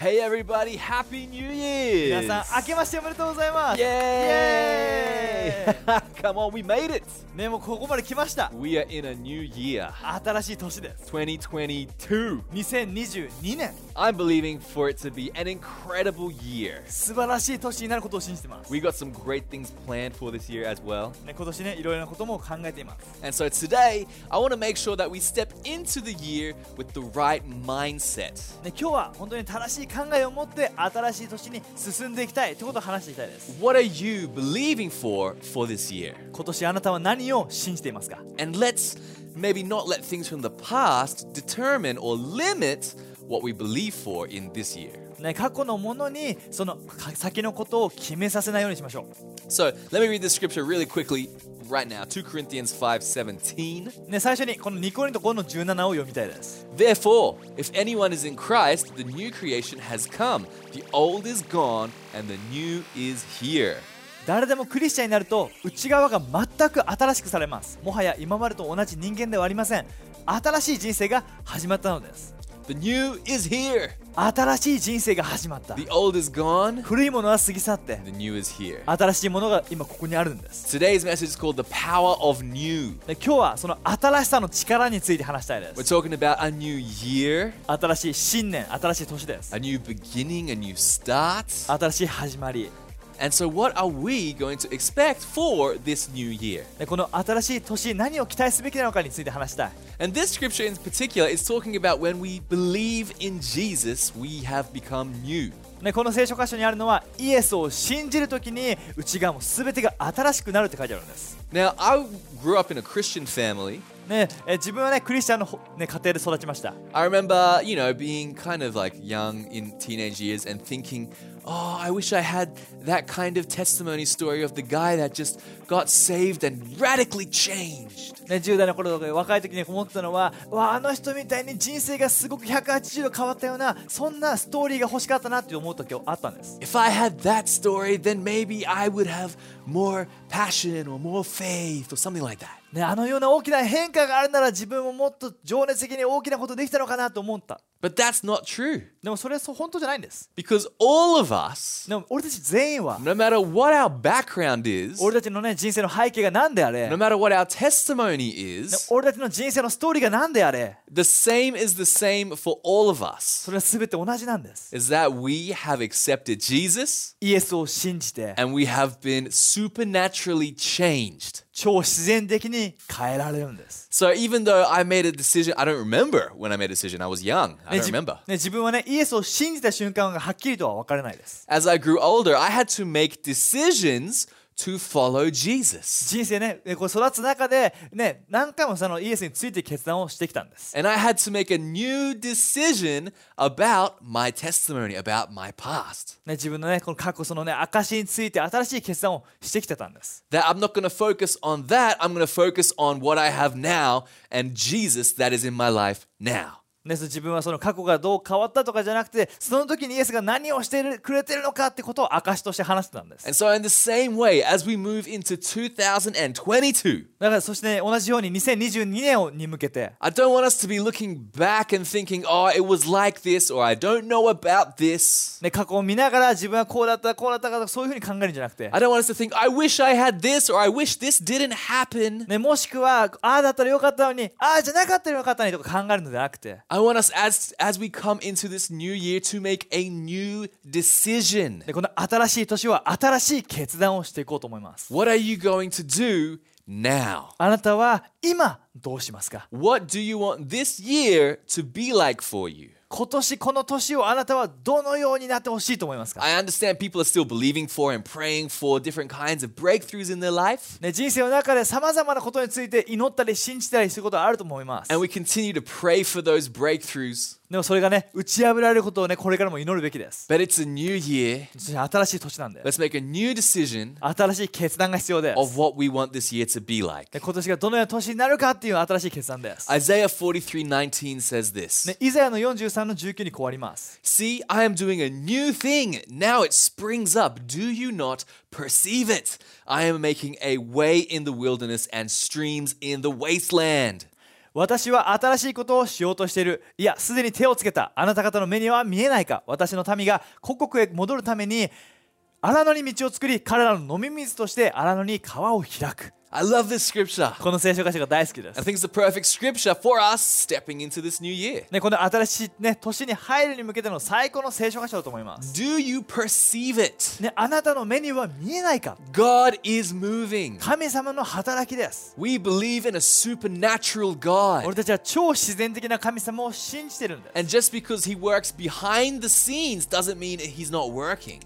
Hey everybody, Happy New Year! 皆さん、明けましておめでとうございます Yay! Come on, we made it! We are in a new year. 新しい年です 2022. 2022年 I'm believing for it to be an incredible year. 素晴らしい年になることを信じてます We got some great things planned for this year as well. ね、今年ね、いろいろなことも考えています And so today, I want to make sure that we step into the year with the right mindset. 今日は本当に正しい考えを持って新しい年に進んでいきたいということを話していきたいです What are you believing for for this year? 今年あなたは何を信じていますか And let's maybe not let things from the past determine or limit what we believe for in this year. ね、過去のものにそのか先のことを決めさせないようにしましょ So let me read this scripture really quickly right now 2 Corinthians 5 17. う、ね、最初にこの2コリント5の17を読みたいです Therefore, if anyone is in Christ, the new creation has come. The old is gone and the new is here. 誰でもクリスチャンになると内側が全く新しくされますもはや今までと同じ人間ではありません新しい人生が始まったのです The new is here. 新しい人生が始まった The old is gone. 古いものは過ぎ去って The new is here. 新しいものが今ここにあるんです Today's message is called the power of new. で今日はその新しさの力について話したいで We're す talking about a new year, 新しい新年新しい年です a new beginning, a new start. 新しい始まり And so, what are we going to expect for this new year? でこの新しい年何を期待すべきなのかについて話したい And this scripture in particular is talking about when we believe in Jesus, we have become new. ね、この聖書箇所にあるのはイエスを信じるときに内側も全てが新しくなるって書いてあるんです、 Now, I grew up in a Christian family. ね、え自分はねクリスチャンのほ、ね、家庭で育ちました I remember, you know, being kind of like young in teenage years and thinking, oh, I wish I had that kind of testimony story of the guy that just got saved and radically changed. ね、10代の頃とか若い時に思ってたのはわああの人みたいに人生がすごく180度変わったようなそんなストーリーが欲しかったなって思う時あったんです If I had that story, then maybe I would have more passion or more faith or something like that. ね、あのような大きな変化があるなら自分ももっと情熱的に大きなことできたのかなと思った But that's not true でもそれはそう本当じゃないんです because all of us, でも俺たち全員は no matter what our background is, 俺たちのね人生の背景が何であれ no matter what our testimony ね is, 俺たちの人生のストーリーが何であれ the same is the same for all of us. それは全て同じなんです Is that we have accepted Jesus イエスを信じて and we have been supernaturally changed. 超自然的に変えられるんです So even though I made a decision, I don't remember when I made a decision. I was young. I ね don't 自 remember. ね自分はねイエスを信じた瞬間がはっきりとは分からないです As I grew older, I had to make decisions to follow Jesus. 人生ねねこう育つ中でね何回もそのイエスについて決断をしてきたんです And I had to make a new decision about my testimony, about my past. ね自分のねこの過去そのね証について新しい決断をしてきてたんです That I'm not going to focus on that. I'm going to focus on what I have now and Jesus that is in my life now. ね、そう自分はその過去がどう変わったとかじゃなくてその時にイエスが何をしてくれてるのかってことを証として話してたんです。And so, in the same way, as we move into 2022, だからそして、ね、同じように2022年をに向けて。I don't want us to be looking back and thinking, oh, it was like this, or I don't know about this. ね、過去を見ながら自分はこうだったこうだったかそういうふうに考えるんじゃなくて、I don't want us to think, I wish I had this, or I wish this didn't happen. ね、もしくはああだったらよかったのにああじゃなかったらよかったのにとか考えるのではなくて I want us, as, as we come into this new year, to make a new decision. でこの新しい年は新しい決断をしていこうと思います What are you going to do now? あなたは今どうしますか What do you want this year to be like for you? 今年この年をあなたはどのようになってほしいと思いますか、I understand people are still believing for and praying for different kinds of breakthroughs in their life. ね、人生の中でさまざまなことについて祈ったり信じたりすることはあると思います。And we continue to pray for those breakthroughs. でもそれがね、打ち破られることをね、これからも祈るべきです。But it's a new year. 新しい年なんで、Let's make a new decision 新しい決断が必要で of す。what we want this year to be like. で今年がどのような年になるかっていう新しい決断です。Isaiah 43:19 says this. ね、イザヤの43の19にこうあります。See, I am doing a new thing. Now it springs up. Do you not perceive it? I am making a way in the wilderness and streams in the wasteland. 私は新しいことをしようとしている。いやすでに手をつけた。あなた方の目には見えないか。私の民が故国へ戻るために荒野に道を作り彼らの飲み水として荒野に川を開く。I love this scripture. この聖書箇所が大好きです I think it's the perfect scripture for us stepping into this new year. ね、この新しい、ね、年に入るに向けての最高の聖書箇所だと思います、 Do you perceive it? ね、あなたの目には見えないか God is moving. 神様の働きです We believe in a supernatural God. 俺たちは超自然的な神様を信じてるんです And just because he works behind the scenes doesn't mean he's not working.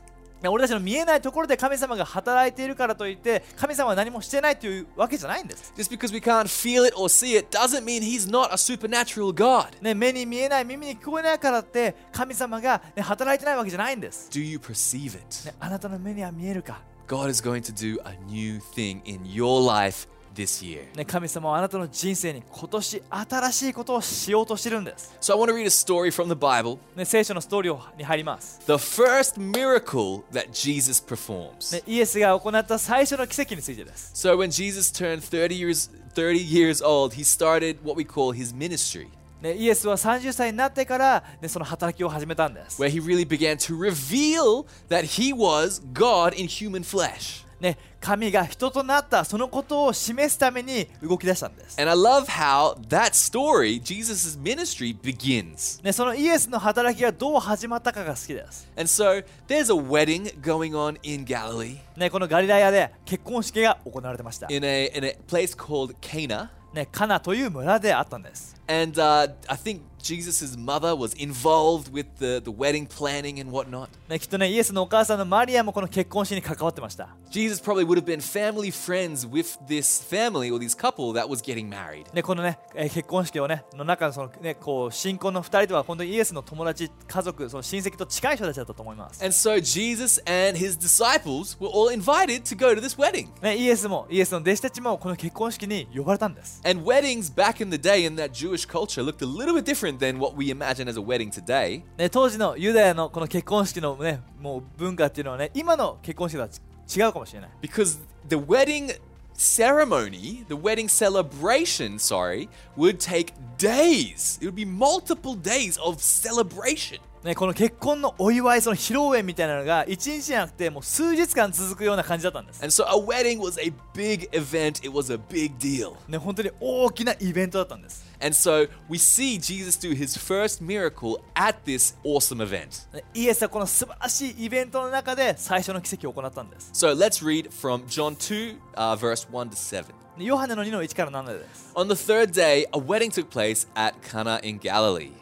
ね俺たちの見えないところで神様が働いているからといって神様は何もしてないというわけじゃないんです、Just because we can't feel it or see it doesn't mean he's not a supernatural God. ね、目に見えない耳に聞こえないからって神様が、ね、働いてないわけじゃないんです、Do you perceive it? ね、あなたの目には見えるか、God is going to do a new thing in your life this year. ね、神様はあなたの人生に今年新しいことをしようとしてるんです、 So I want to read a story from the Bible. ね、聖書のストーリーに入ります、 The first miracle that Jesus performs. ね、イエスが行った最初の奇跡についてです、 So when Jesus turned 30 years 30 years old, he started what we call his ministry, ね、イエスは30歳になってから、ね、その働きを始めたんです、 where he really began to reveal that he was God in human flesh. ね、神が人となったそのことを示すために動き出したんです、And I love how that story, Jesus' ministry, begins. ね、そのイエスの働きがどう始まったかが好きです、And so there's a wedding going on in Galilee ね、このガリラヤで結婚式が行われてました、in a, in a place called Cana. ね、カナという村であったんです、And uh, I think Jesus' mother was involved with the, the wedding planning and whatnot. ね、きっとねイエスのお母さんのマリアもこの結婚式に関わってました、 Jesus probably would have been family friends with this family or this couple that was getting married. ね、このね、えー結婚式をねの中のそのねこう新婚の2人とは本当にイエスの友達家族その親戚と近い人たちだったと思います、 And so Jesus and his disciples were all invited to go to this wedding. ね、イエスもイエスの弟子たちもこの結婚式に呼ばれたんです And weddings back in the day in that Jewish culture looked a little bit different than what we imagine as a wedding today. ね、当時のユダヤのこの結婚式のねもう文化っていうのはね今の結婚式とはち違うかもしれない Because the wedding ceremony, the wedding celebration, sorry, would take days. It would be multiple days of celebration. ね、この結婚のお祝いその披露宴みたいなのが1日じゃなくてもう数日間続くような感じだったんです And so a wedding was a big event, it was a big deal. ね、本当に大きなイベントだったんです、 And so we see Jesus do his first miracle at this awesome event. ね、イエスはこの素晴らしいイベントの中で最初の奇跡を行ったんです So let's read from John 2, uh, verse 1 to 7. ねヨハネの2の1から7です On the third day, a wedding took place at Cana in Galilee.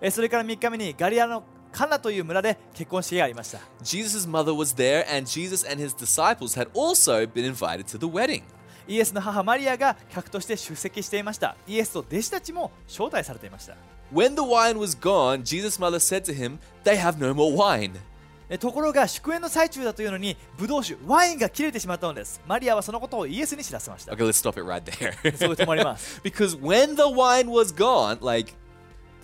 えそれから3日目にガリアのカナという村で結婚式がありました Jesus' mother was there, and Jesus and his disciples had also been invited to the wedding. イエスの母マリアが客として出席していましたイエスと弟子たちも招待されていました When the wine was gone, Jesus' mother said to him, They have no more wine. えところが祝宴の最中だというのにブドウ酒ワインが切れてしまったのですマリアはそのことをイエスに知らせました Okay, let's stop it right there. そこで止まります because when the wine was gone, like,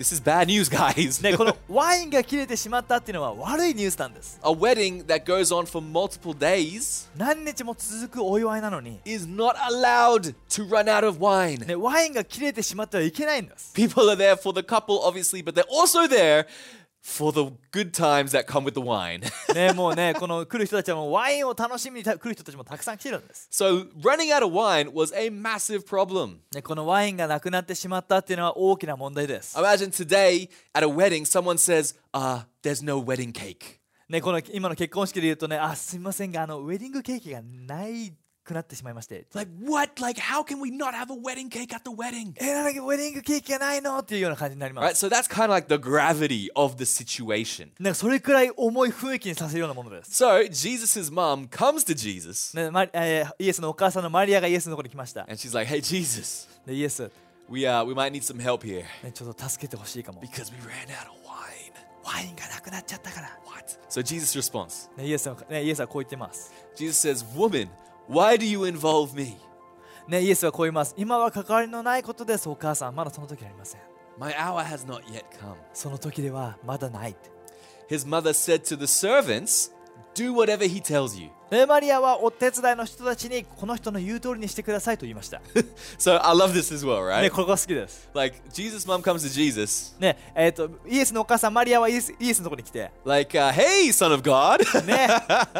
this is bad news, guys. ね、このワインが切れてしまったっていうのは悪いニュースなんです A wedding that goes on for multiple days 何日も続くお祝いなのに、 is not allowed to run out of wine. ね、ワインが切れてしまってはいけないんです People are there for the couple, obviously, but they're also there for the good times that come with the wine. ね、もうねこの来る人たちはもうワインを楽しみに来る人たちもたくさん来てるんです、so running out of wine was a massive problem. ね、このワインがなくなってしまったっていうのは大きな問題です、Imagine today at a wedding, someone says, uh, there's no wedding cake. ね、この今の結婚式で言うとねあすみませんがあのウェディングケーキがないくなってしまいまして Like, what? Like, how can we not have a wedding cake at the wedding? えなんだっけウェディングケーキがないのっていうような感じになりま Right? す So that's kind of like the gravity of the situation. なんかそれくらい重い雰囲気にさせるようなものです、 So Jesus' mom comes to Jesus ねまえーイエスのお母さんのマリアがイエスのところに来ました and she's like, hey, Jesus, でイエス、ね、 we, uh, we might need some help here ちょっと助けてほしいかも because we ran out of wine. ワインがなくなっちゃったから、 What? So Jesus responds ね、イエスはね、イエスはこう言ってます、 Jesus says, Woman, why do you involve me? ね、イエスはこう言います今は関わりのないことですお母さんまだその時はありません My hour has not yet come. その時ではまだないって His mother said to the servants, do whatever he tells you. でマリアはお手伝いの人たちにこの人の言う通りにしてくださいと言いました。So I love this as well, ね、right? ここが好きです。Like Jesus' mom comes to Jesus, ね、えっ、と、イエスのお母さんマリアはイエスイエスのところに来て、like, uh, "Hey, son of God." ね、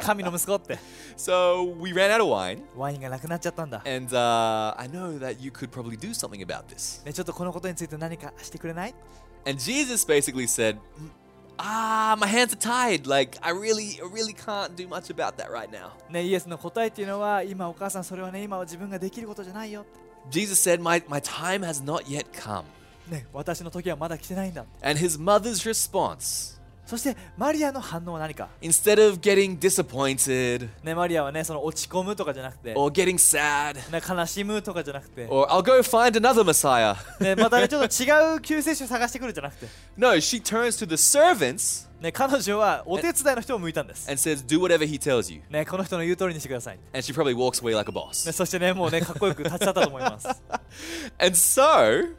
神の息子って、so we ran out of wine, ワインがなくなっちゃったんだ。and uh, I know that you could probably do something about this. ね、ちょっとこのことについて何かしてくれない And Jesus basically said, "Mm, "Ah, my hands are tied. Like I really, I really can't do much about that right now." ね、イエスの答えっていうのは、今お母さんそれはね、今は自分ができることじゃないよ。 Jesus said, "My my time has not yet come." ね、私の時はまだ来てないんだ。 And his mother's response, そしてマリアの反応は何か instead of getting disappointed ね、マリアはね、その落ち込むとかじゃなくて、or getting sad ね、悲しむとかじゃなくて、or I'll go find another Messiah. ね、またね、ちょっと違う救世主を探してくるじゃなくて、No, she turns to the servants ね、彼女はお手伝いの人を向いたんです。and says, "Do whatever he tells you." ね、この人の言う通りにしてください。And she probably walks away like a boss. ね、そしてね、もうね、かっこよく立ち去ったと思います。And so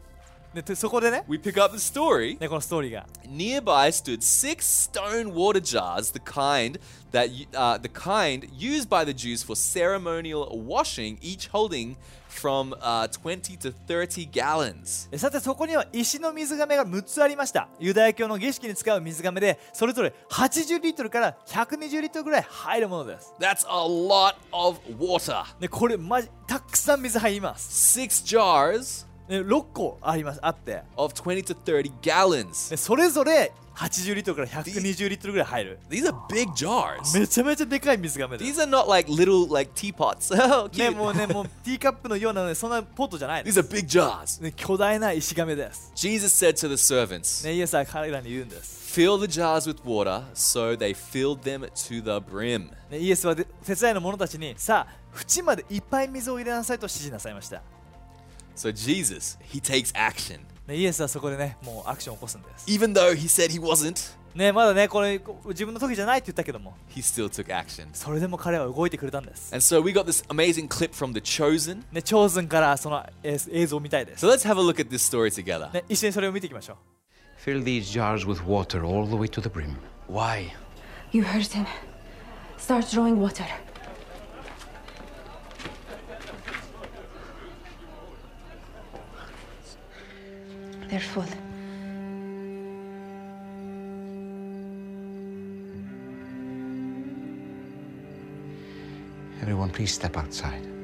ね、てそこでね、we pick up the story. ね、このストーリーが、Nearby stood six stone water jars, the kind that uh, the kind used by the Jews for ceremonial washing, each holding from uh, 20 to 30 gallons. えさてそこには石の水がめが6つありました。ユダヤ教の儀式に使う水がめで、それぞれ80リットルから120リットルぐらい入るものです。That's a lot of water. ね、これマジたくさん水入ります。Six jars ね、6個ありますあって、of 20 to 30 gallons. でそれぞれ80リットルから120リットルぐらい入る。These are big jars. めちゃめちゃでかい水がめです。These are not like little like teapots. Oh, ね、cute. もうね、もうティーカップのようなね、そんなポットじゃないで These す。are big jars. ね、巨大な石亀です。Jesus said to the servants, ね、イエスは彼らに言うんです。Fill the jars with water, so they filled them to the brim. ね、イエスはで手伝いの者たちに、さあ、縁までいっぱい水を入れなさいと指示なさいました。So Jesus, he takes action. ね、イエスはそこでね、もうアクションを起こすんです。 Even though he said he wasn't, ね、まだね、これこ自分の時じゃないって言ったけども、 he still took action. それでも彼は動いてくれたんです。 And so we got this amazing clip from The Chosen. ね、チョーズンからそのえー映像を見たいです。 So let's have a look at this story together. ね、一緒にそれを見ていきましょう。 Fill these jars with water all the way to the brim. Why? You heard him. Start drawing water. They're full. Everyone, please step outside.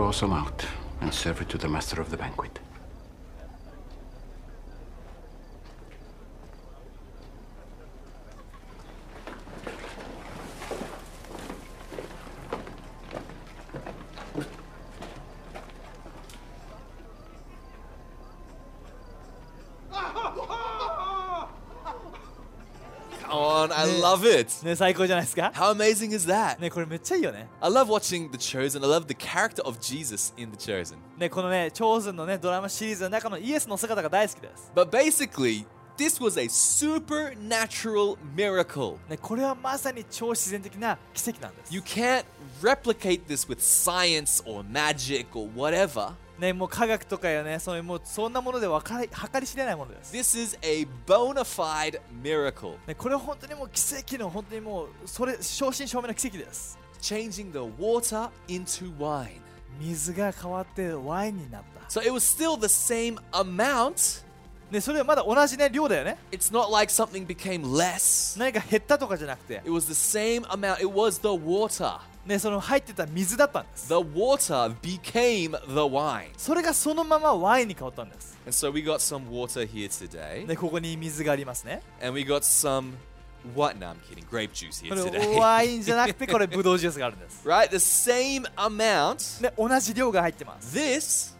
Draw some out and serve it to the master of the banquet. Come on, I love it. ね、最高じゃないですか How amazing is that? ね、これめっちゃいいよね。 I love watching The Chosen. I love the character of Jesus in The Chosen. ね、このね、チョーズンのね、ドラマシリーズの中のイエスの姿が大好きです。 But basically, this was a supernatural miracle. ね、これはまさに超自然的な奇跡なんです。 You can't replicate this with science or magic or whatever. ね、もう科学とかよね、そのもうそんなもので分かり計り知れないものです。This is a bona fide miracle. ね、これは本当にもう奇跡の本当にもうそれ正真正銘の奇跡です。changing the water into wine. 水が変わってワインになった So it was still the same amount. でそれはまだ同じね量だよね It's not like something became less. 何か減ったとかじゃなくて It was the same amount. It was the water. ねその入ってた水だったんです The water became the wine. それがそのままワインに変わったんです And so we got some water here today. でここに水がありますね And we got some what? No, I'm kidding. Grape juice here today. ワインじゃなくてこれブドウジュースがあるんです right? The same amount. で同じ量が入ってます This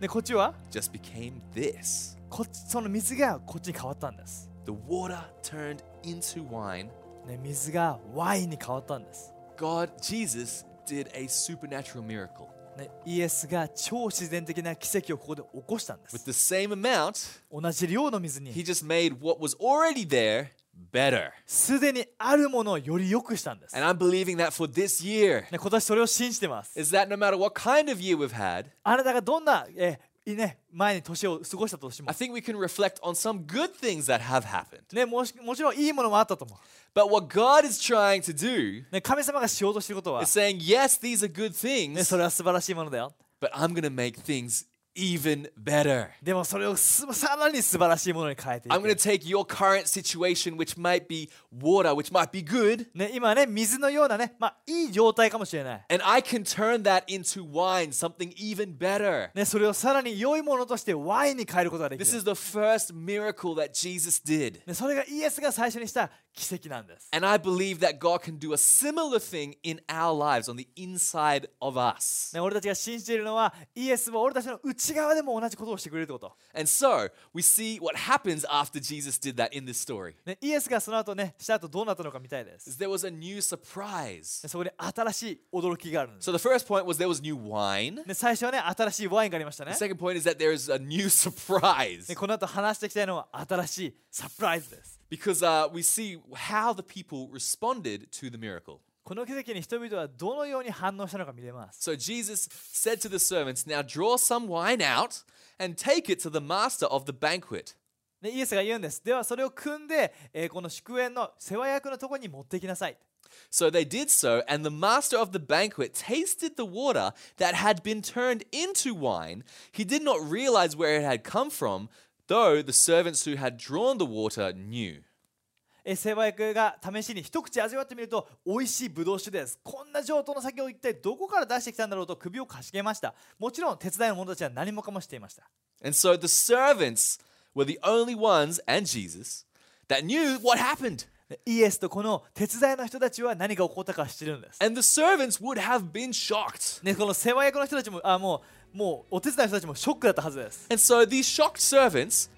でこっちは just became this. こっちその水がこっちに変わったんです The water turned into wine. ね水がワインに変わったんです God, Jesus, did a supernatural miracle. ねイエスが超自然的な奇跡をここで起こしたんで With す the same amount, 同じ量の水 he に just made what was already there better. すでにあるものをより良くしたんです、And I'm believing that for this year. ね、今年それを信じてます Is that no matter what kind of year we've had, あなたがどんな、えいいね、前に年を過ごしたとしても I、think we can reflect on some good things that have happened. ね、もしもちろんいいものもあったと思う、 But what God is trying to do ね、神様がしようとしていることは、 is saying, yes, these are good ね、 things, それは素晴らしいものだよ but I'm going to make things even better. でもそれをすさらに素晴らしいものに変えてい I'm going to く、 take your current situation, which might be water, which might be good, ね、今ね水のようなね、まあ、いい状態かもしれない、 and I can turn that into wine, something even better. ね、それをさらに良いものとしてワインに変えることができ This る is the first miracle that Jesus did. ね、それがイエスが最初にした 奇跡なんです。And I believe that God can do a similar thing in our lives, on the inside of us. ね、俺たちが信じているのはイエスは俺たちの内側でも同じことをしてくれるってこと。And so we see what happens after Jesus did that in this story. ね、イエスがその後ね、した後どうなったのかみたいです。There was a new surprise. ねそこで新しい驚きがあるんです。So the first point was there was new wine. ね、最初はね、新しいワインがありましたね The。second point is that there is a new surprise ねこの後話していきたいのは新しいサプライズです。because uh, we see how the people responded to the miracle. この奇跡に人々はどのように反応したのか見れます。 So Jesus said to the servants, Now draw some wine out and take it to the master of the banquet. ね、イエスが言うんです。ではそれを組んで、えーこの祝宴の世話役のところに持ってきなさい。 So they did so, and the master of the banquet tasted the water that had been turned into wine. He did not realize where it had come from, though the servants who had drawn the water knew. えー世話役が試しに一口味わってみると美味しいブドウ酒ですこんな上等の酒を一体どこから出してきたんだろうと首をかしげましたもちろん手伝いの者たちは何もかもしていました And so the servants were the only ones, and Jesus, that knew what happened. でイエスとこの手伝いの人たちは何が起こったか知ってるんです And the servants would have been shocked. ね、この世話役の人たちもあもうもうお手伝いの人たちもショックだったはずです And so these shocked servants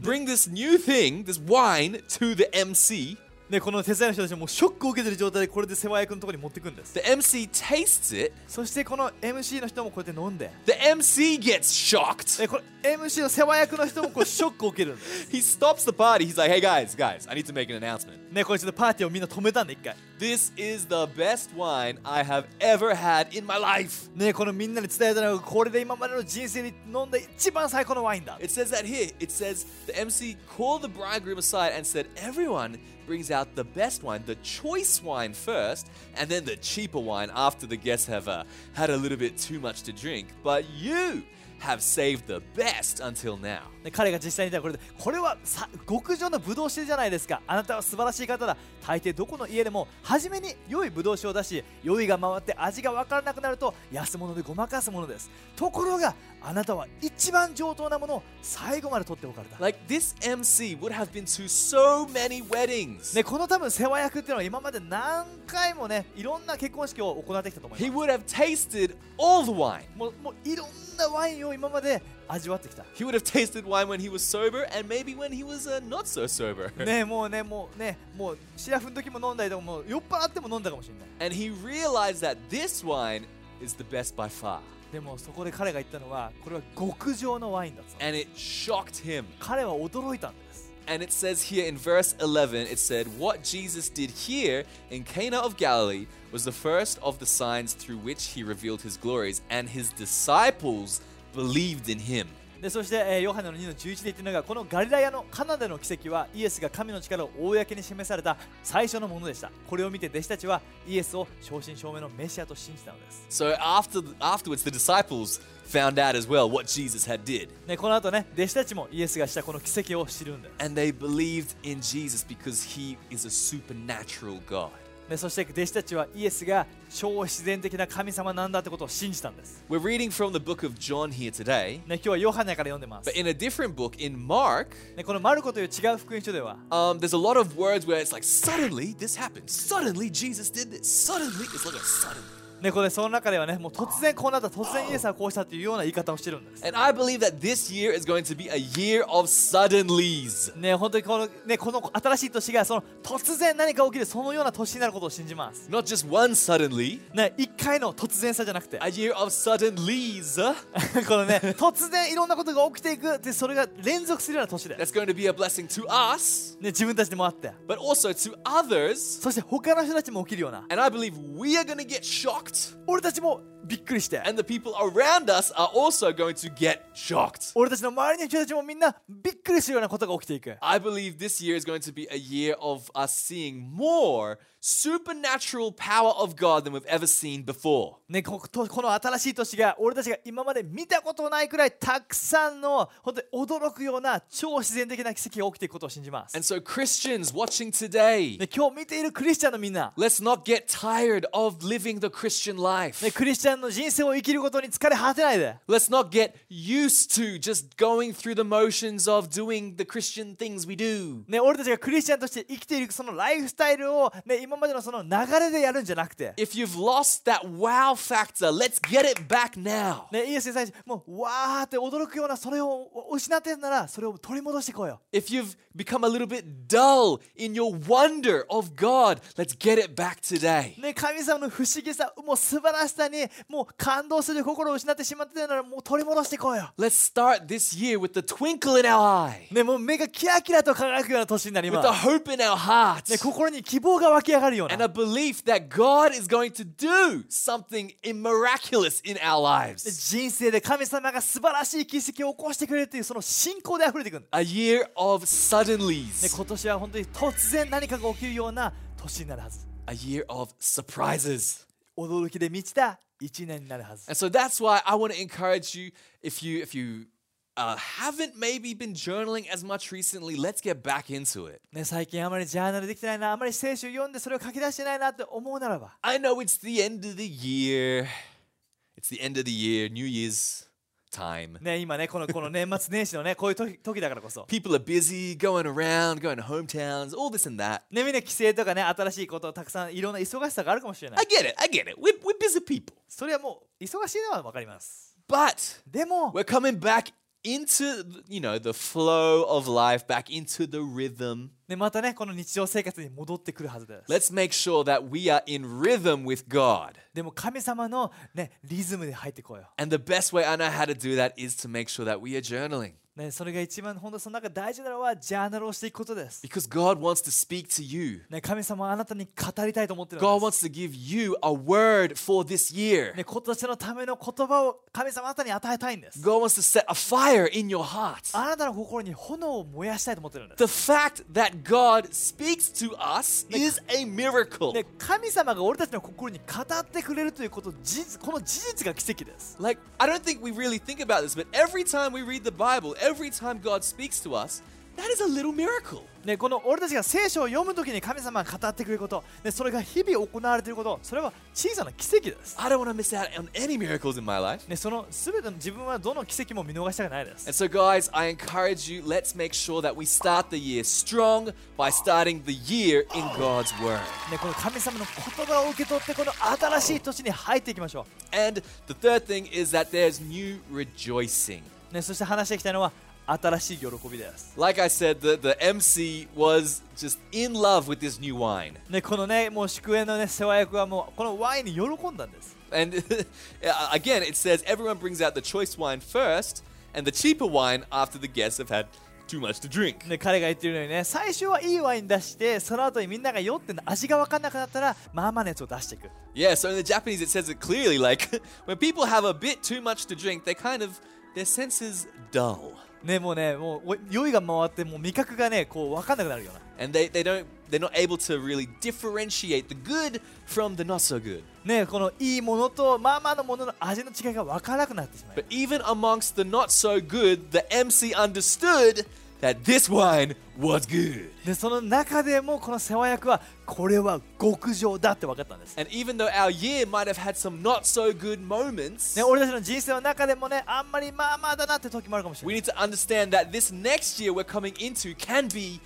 bring this new thing, this wine, to the MC. ね、この手伝いの人たちもショックを受けてる状態でこれで世話役のところに持っていくんです The MC tastes it. そしてこの MC の人もこうやって飲んで The MC gets shocked. でこれ MC の世話役の人もこうショックを受けるんです He stops the party. He's like, hey guys, guys, I need to make an announcement. ねこれちょっとパーティーをみんな止めたんで一回 This is the best wine I have ever had in my life. ねこのみんなに伝えたのがこれで今までの人生に飲んだ一番最高のワインだ It says that here. It says the MC called the bridegroom aside and said, Everyone brings out the best wine, the choice wine first, and then the cheaper wine after the guests have uh, had a little bit too much to drink. But you have saved the best until now. ね彼が実際にたらこれでこれはさ極上のブドウ酒じゃないですかあなたは素晴らしい方だ大抵どこの家でも初めに良いブドウ酒を出し酔いが回って味が分からなくなると安物でごまかすものですところがあなたは一番上等なものを最後まで取っておかれた Like this MC would have been to so many weddings. ね、この多分世話役っていうのは今まで何回もねいろんな結婚式を行ってきたと思い He ます would have tasted all the wine. もうもういろんなワインを今まで味わってきた He would have tasted wine when he was sober and maybe when he was uh, not so sober. ねもうねもうねもうシラフの時も飲んだりとかもう酔っ払っても飲んだかもしれない And he realized that this wine is the best by far. でもそこで彼が言ったのはこれは極上のワインだと And it shocked him. 彼は驚いたんです And it says here in verse 11, it said, What Jesus did here in Cana of Galilee was the first of the signs through which he revealed his glories, and his disciples believed in him. でそして、えーヨハネの2の11で言ってるのがこのガリラヤのカナダの奇跡はイエスが神の力を公に示された最初のものでしたこれを見て弟子たちはイエスを正真正銘のメシアと信じたのです So after afterwards, the disciples found out as well what Jesus had did, ね、この後ね弟子たちもイエスがしたこの奇跡を知るんです and they believed in Jesus because he is a supernatural God. ね、そして弟子たちはイエスが超自然的な神様なんだってことを信じたんです、We're reading from the book of John here today, ね、今日はヨハネから読んでます、but in a different book in Mark, ね、このマルコという違う福音書では um, there's a lot of words where it's like suddenly this happened, suddenly Jesus did this, suddenly it's like a suddenly. ね、これその中ではねもう突然こうなった突然イエスはこうしたっていうような言い方をしてるんです And I believe that this year is going to be a year of suddenlies. ね本当にこのねこの新しい年がその突然何か起きるそのような年になることを信じます Not just one suddenly, ね一回の突然さじゃなくて a year of suddenlies. このね突然いろんなことが起きていくでそれが連続するような年で、That's going to be a blessing to us, ね、自分たちにもあって but also to others. そして他の人たちも起きるような And I believe we are going to get shocked, 俺たちもびっくりして and the people around us are also going to get shocked. 俺たちの周りの人たちもみんなびっくりするようなことが起きていく I believe this year is going to be a year of us seeing more supernatural power of God than we've ever seen before. ね、ことこの新しい年が俺たちが今まで見たことないくらいたくさんの本当に驚くような超自然的な奇跡が起きていくことを信じます。And so, Christians watching today, ね、今日見ているクリスチャンのみんな、let's not get tired of living the Christian life. ね、クリスチャンの人生を生きることに疲れ果てないで、Let's not get used to just going through the motions of doing the Christian things we do. ね、俺たちがクリスチャンとして生きているそのライフスタイルを、ね、今までのその流れでやるんじゃなくて、If you've lost that wow factor, let's get it back now. ね、イエスに最初もうわーって驚くようなそれを失ってるならそれを取り戻していこうよ。If you've become a little bit dull in your wonder of God, let's get it back today. ね、神様の不思議さ、もう素晴らしさにもう感動する心を失ってしまってるならもう取り戻していこうよ。Let's start this year with the twinkle in our eye, ね、もう目がキラキラと輝くような年になり with ま the す。hope in our hearts, ね、心に希望が湧き上がるよう and a な。belief that God is going to do something miraculous in our lives. 人生で神様が素晴らしい奇跡を起こしてくれるっていうその信仰で溢れていくんだ。A year of ね、suddenlies, 今年は本当に突然何かが起きるような年になるはず。a year of surprises. 驚きで満ちた一年になるはず。And so that's why I want to encourage you if you if you uh, haven't maybe been journaling as much recently, let's get back into it. ね、最近あまりジャーナルできてないな、あまり聖書を読んでそれを書き出してないなって思うならば、I know it's the end of the year. It's the end of the year, New Year's time. ね、今ね、このこの年末年始のね、こういう時時だからこそ。People are busy going around, going to hometowns, all this and that. ね、みんな帰省とかね、新しいことをたくさんいろんな忙しさがあるかもしれな I い。get it, I get it. We're, we're busy people. それはもう忙しいのは分かります。But でも、we're coming back into, you know, the flow of life, back into the rhythm. ね、またね、この日常生活に戻ってくるはずです。 Let's make sure that we are in rhythm with God. でも神様のね、リズムで入ってこうよ。 And the best way I know how to do that is to make sure that we are journaling. ね、それが一番本当その中大事なのはジャーナルをしていくことです。Because God wants to speak to you. ね、神様はあなたに語りたいと思ってる God んです。wants to give you a word for this year. ね、今年のための言葉を神様あなたに与えたいんです。God wants to set a fire in your heart. あなたの心に炎を燃やしたいと思ってるんです。The fact that God speaks to us is a miracle. ね、神様が俺たちの心に語ってくれるということこの事実が奇跡です。Like, I don't think we really think about this, but every time we read the Bible, every time God speaks to us, that is a little miracle. ね、この俺たちが聖書を読むときに神様が語ってくれること、ね、それが日々行われていること、それは小さな奇跡です。I don't want to miss out on any miracles in my life. ね、その全ての自分はどの奇跡も見逃したくないです。And so, guys, I encourage you, let's make sure that we start the year strong by starting the year in God's Word. ね、この神様の言葉を受け取ってこの新しい年に入っていきましょ And the third thing is that there's new rejoicing. う。ね、そして話していきたいのは新しい喜びです。Like I said, the, the MC was just in love with this new wine. ね、このね、もう祝宴のね、世話役はもうこのワインに喜んだんです。And again, it says everyone brings out the choice wine first and the cheaper wine after the guests have had too much to drink. ね、彼が言ってるようにね、最初はいいワイン出して、その後にみんなが酔って味が分かんなくなったら、まあまあのやつを出していく。Yeah, so in the Japanese, it says it clearly like when people have a bit too much to drink, they kind of their senses dull. ねもうねもうお酔いが回ってもう味覚がねこう分かんなくなるような And they, they don't they're not able to really differentiate the good from the not so good. ねこのいいものとまあまあのものの味の違いが分からなくなってしまう But even amongst the not so good, the MC understood that this wine was good. でその中でもこの世話役はこれは極上だって分かったんです、And even though our year might have had some not so good moments, ね、俺たちの人生の中でもねあんまりまあまあだなって時もあるかもしれ we ない need to understand that this next year we're coming into can be.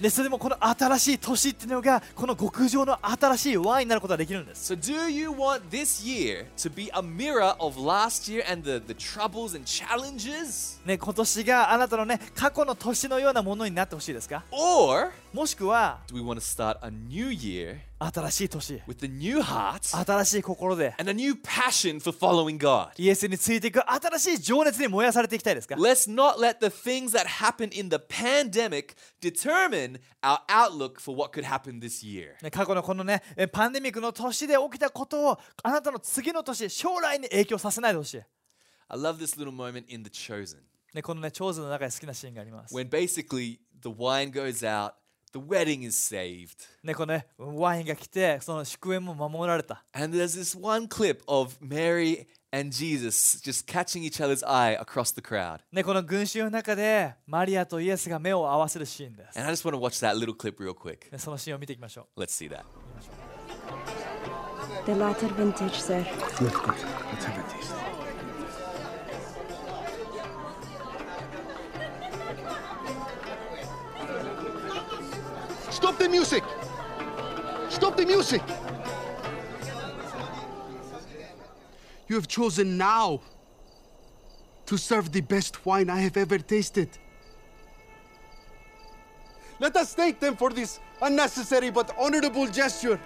でそれでもこの新しい年っていうのがこの極上の新しいワインになることができるんです So, do you want this year to be a mirror of last year and the, the troubles and challenges? ね今年があなたのね過去の年のようなものになってほしいですか Or もしくは we want to start a new year 新しい年 with a new heart 新しい心で and a new passion for following God? イエスについていく新しい情熱に燃やされていきたいですか Let's not let the things that happened in the pandemic determine our outlook for what could happen this year. ね過去のこのねえパンデミックの年で起きたことをあなたの次の年将来に影響させないでほしい、I love this little moment in The Chosen ね、このね長図の中で好きなシーンがあります、when basically the wine goes out, the wedding is saved. ね、このねワインが来てその祝宴も守られた And there's this one clip of Mary and Jesus just catching each other's eye across the crowd. ね、この群衆の中でマリアとイエスが目を合わせるシーンです、 And I just want to watch that little clip real quick. ね、そのシーンを見ていきましょう Let's see that. The latter vintage, sir. Good, good. Let's have a Stop the music! Stop the music! You have chosen now to serve the best wine I have ever tasted. Let us thank them for this unnecessary but honorable gesture.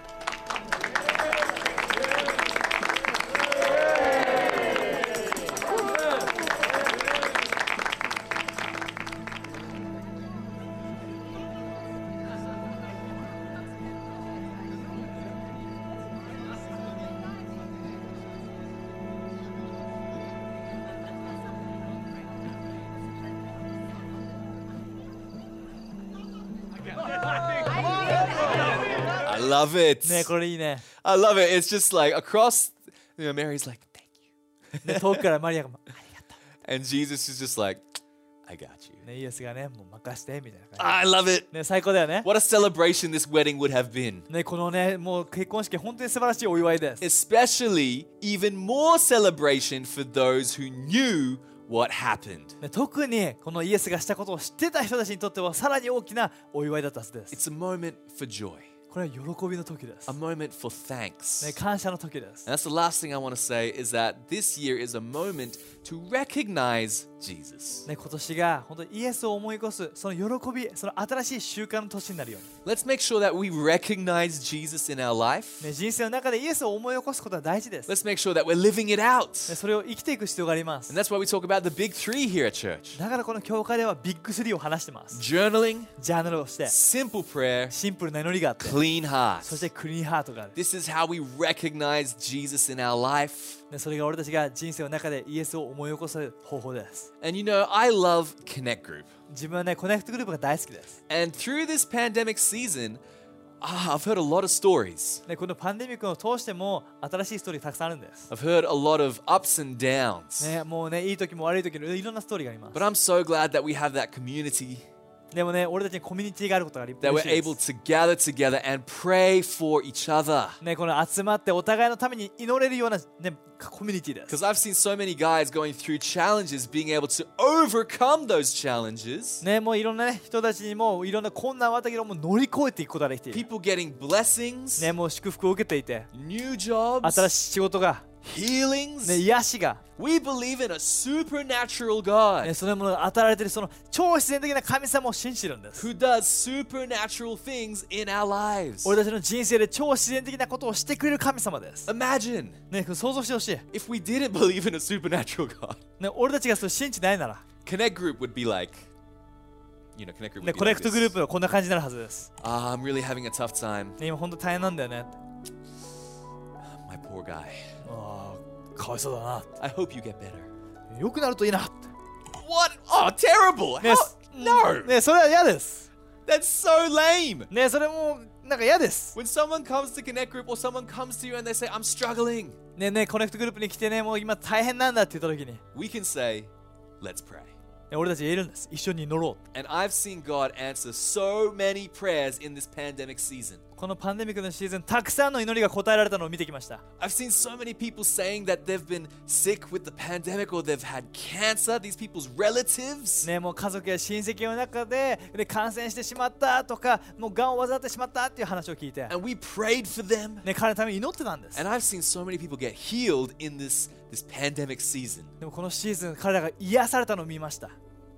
love it. ねこれいいね I love it. It's just like across, you know, Mary's like, thank you. ね遠くからマリアがありがと And Jesus is just like, I got you. う、ね、イエスがねもう任してみたいな感 I love it. じね最高だよね What a celebration this wedding would have been. ねこのねもう結婚式本当に素晴らしいお祝いです Especially even more celebration for those who knew what happened. ね特にこのイエスがしたことを知ってた人たちにとってはさらに大きなお祝いだったはずです It's a moment for joy, これは喜びの時です a moment for thanks. ね感謝の時です And that's the last thing I want to say is that this year is a moment to recognize Jesus. ね、今年が本当にイエスを思い起こすその喜びその新しい習慣の年になるよう Let's make sure that we recognize Jesus in our life. に、ね、人生の中でイエスを思い起こすことは大事です、ね、Let's make sure that we're living it out. それを生きていく必要があります And that's why we talk about the big three here at church だからこの教会ではビッグ3を話してます journaling, ジャーナルをして simple prayer, シンプルな祈りがあって clean そ heart. してクリーンハートがある、This is how we recognize Jesus in our life. ね、それが俺たちが人生の中でイエスを思い起こす方法です And you know, I love Connect Group. 自分はねコネクトグループが大好きです And through this pandemic season, ah, I've heard a lot of stories. ね、このパンデミックを通しても新しいストーリーたくさんあるんです、I've heard a lot of ups and downs. ね、もうねいい時も悪い時もいろんなストーリーがあります But I'm so glad that we have that community, でもね俺たちにコミュニティがあることがあり that 嬉 we're しいです able to gather together and pray for each other. ね、この集まってお互いのために祈れるような、ね、コミュニティです。Because I've seen so many guys going through challenges, being able to overcome those challenges. ね、もういろんな、ね、人たちにもいろんな困難はあったけども乗り越えていくことができている。People getting blessings, ね、もう祝福を受けていて、new jobs, 新しい仕事が、healings. ね、癒しが、We believe in a supernatural God ね、そのものが与えられているその超自然的な神様を信じてるんです。who does supernatural things in our lives. 俺たちの人生で超自然的なことをしてくれる神様です。Imagine ね、想像してほしい。if we didn't believe in a supernatural God. ね、俺たちがそれ信じてないなら、Connect Group would be like, you know, Connect Group ね、コネクトグルー.プはこんな感じになるはずです。Ah, I'm really having a tough time. ね、今本当大変なんだよね。My poor guy. ああ、かわいそうだな。 I hope you get better. 良くなるといいなって What? Oh, terrible. How? Yes. No. ねそれは嫌です That's so lame. ねそれもなんか嫌です When someone comes to Connect Group or someone comes to you and they say, I'm struggling, ねねコネクトグループに来てねもう今大変なんだって言った時にね we can say, let's pray. 俺たち言えるんです一緒に祈ろう And I've seen God answer so many prayers in this pandemic season. このパンデミックのシーズンたくさんの祈りが答えられたのを見てきました I've seen so many people saying that they've been sick with the pandemic or they've had cancer, these people's relatives. ねもう家族や親戚の中でで感染してしまったとかもうがんを患ってしまったっていう話を聞いて And we prayed for them. ね彼のために祈ってたんです And I've seen so many people get healed in this, this pandemic season. でもこのシーズン彼らが癒されたのを見ました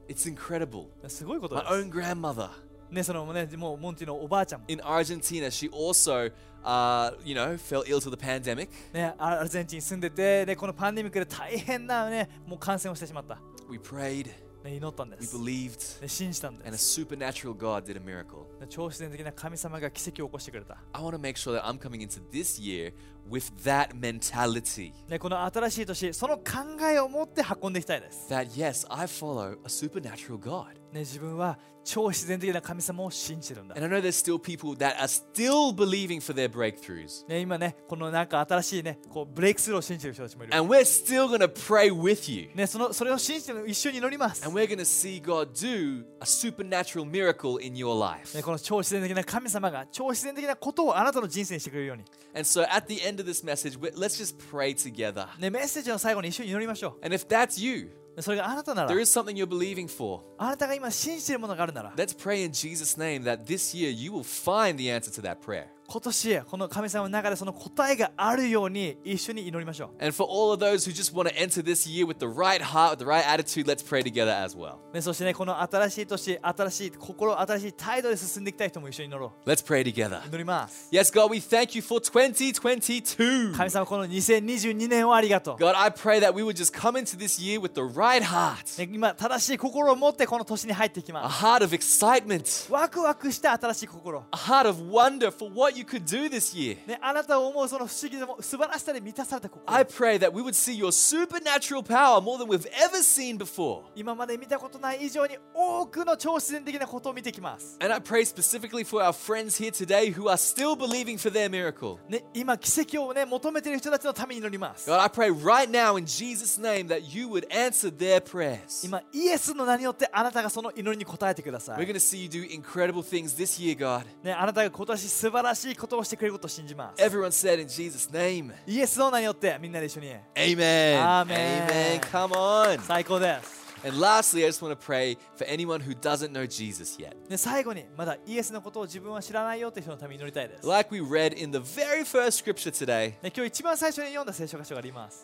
It's incredible. すごいこと My で own grandmother すねそのねもうモンティのおばあちゃんも in Argentina, she also, uh, you know, fell ill to the pandemic. ねアルゼンチンに住んでてでこのパンデミックで大変なねもう感染をしてしまった、We prayed, ね、祈ったんで we す、believed, ね、信じたん and で a す supernatural God did a miracle. ね超自然的な神様が奇跡を起こしてくれた I want to make sure that I'm coming into this year with that mentality ね、この新しい年、その考えを持って運んでいきたいです。that, yes, I follow a supernatural God. ね、自分は超自然的な神様を信じるんだ。And I know there's still people that are still believing for their breakthroughs. ね、今ね、このなんか新しいね、こうブレイクスルーを信じてる人たちもいる。And we're still to pray with you. ね、そのそれを信じて一緒に祈ります。And we're to see God do a supernatural miracle in your life. ね、この超自然的な神様が超自然的なことをあなたの人生にしてくれるように。And so at the end of this message, we- let's just pray together. ね、メッセージの最後に一緒に祈りましょ And if that's you, う。それがあなたなら there、is something you're believing for. あなたが今信じているものがあるなら、 Let's pray in Jesus' name that this year you will find the answer to that prayer. 今年、この神様の中でその答えがあるように一緒に祈りましょ And for all of those who just want to enter this year with the right heart, with the right attitude, let's pray together as well. う。ね、そしてね、この新しい年、新しい心、新しい態度で進んでいきたい人も一緒に祈ろう。Let's pray together. 祈ります。Yes, God, we thank you for 2022. 神様この2022年をありがとう。God, I pray that we would just come into this year with the right heart, ね今正しい心を持ってこの年に入っていき a ます。heart of excitement, ワクワクした新しい心。a heart of wonder for what you could do this year. ね、あなたを思うその不思議でも素晴らしさで満たされた心。I pray that we would see your supernatural power more than we've ever seen before. 今まで見たことない以上に多くの超自然的なことを見てきます。And I pray specifically for our friends here today who are still believing for their miracle. ね、今奇跡をね求めている人たちのために祈ります。God, I pray right now in Jesus' name that you would answer their prayers. 今イエスの名によってあなたがその祈りに応えてくださ We're い。going to see you do incredible things this year, God. ね、あなたが今年素晴らしいことをしてくれることを信じます。Everyone said in Jesus' name. イエスの名によってみんなで一緒に Amen. Amen. Amen. Come on. 最高です。And lastly, I just want to pray for anyone who doesn't know Jesus yet. Like we read in the very first scripture today,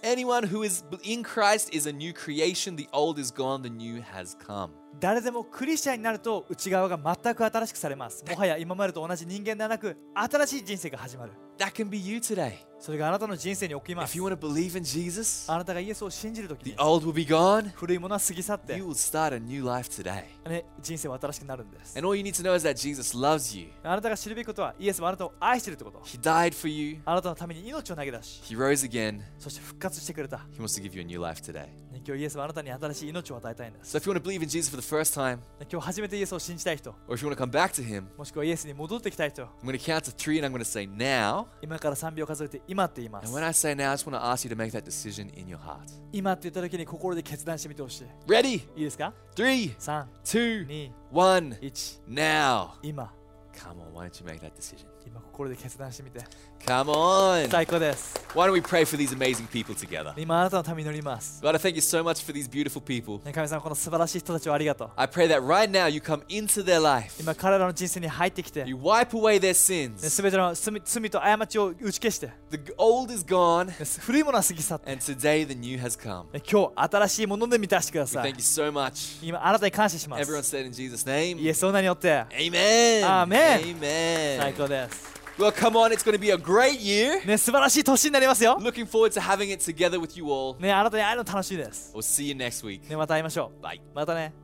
anyone who is in Christ is a new creation. The old is gone, the new has come. 誰でもクリスチャンになると内側が全く新しくされます。もはや今までと同じ人間ではなく新しい人生が始まる。That can be you today. それがあなたの人生に起きま If す you。want to believe in Jesus, あなたがイエスを信じるとき the に old will be gone. 古いものは過ぎ去って、You will start a new life today. ね、人生は新しくなるんです。And all you need to know is that Jesus loves you. あなたが知るべきことはイエスはあなたを愛しているってこと。He died for you. あなたのために命を投げ出し、He rose again. そして復活してくれた。ね He wants to give you a new life today. 今日イエスはあなたに新しい命を与えたいんです。So if you want to believe in Jesus for the first time, ね今日初めてイエスを信じたい人、or if you want to come back to Him, もしくはイエスに戻ってきたい人、I'm going to count to three and I'm going to say now. 今から3秒数えて今って言いま And す when。I say now, I just want to ask you to make that decision in your heart. 今って言った時に心で決断してみてほしい。Ready? いいですか Three, ?3、two, 2、one. 1、Now. 今。Come on, why don't you make that decision? 今心で決断してみて。Come on. 最高です。Why don't we pray for these amazing people together? 今あなたのために祈ります。God, I thank you so much for these beautiful people. ね神様、この素晴らしい人たちをありがとう。I pray that right now you come into their life. 今彼らの人生に入ってきて、ね、You wipe away their sins. 全ての罪罪と過ちを打ち消して、ね The old is gone, 古いものは過ぎ去って、ね and today the new has come. 今日新しいもので満たしてくだ We さ thank い you。so much. 今あなたに感謝しま Everyone す。said in Jesus' イ name. エスの名によって、Amen. Amen. Amen. 最高です。Well, come on, it's going to be a great year. ね、素晴らしい年になりますよ。 Looking forward to having it together with you all. ね、あなたに会えるの楽しいです。 We'll see you next week. ね、また会いましょう。 Bye. またね。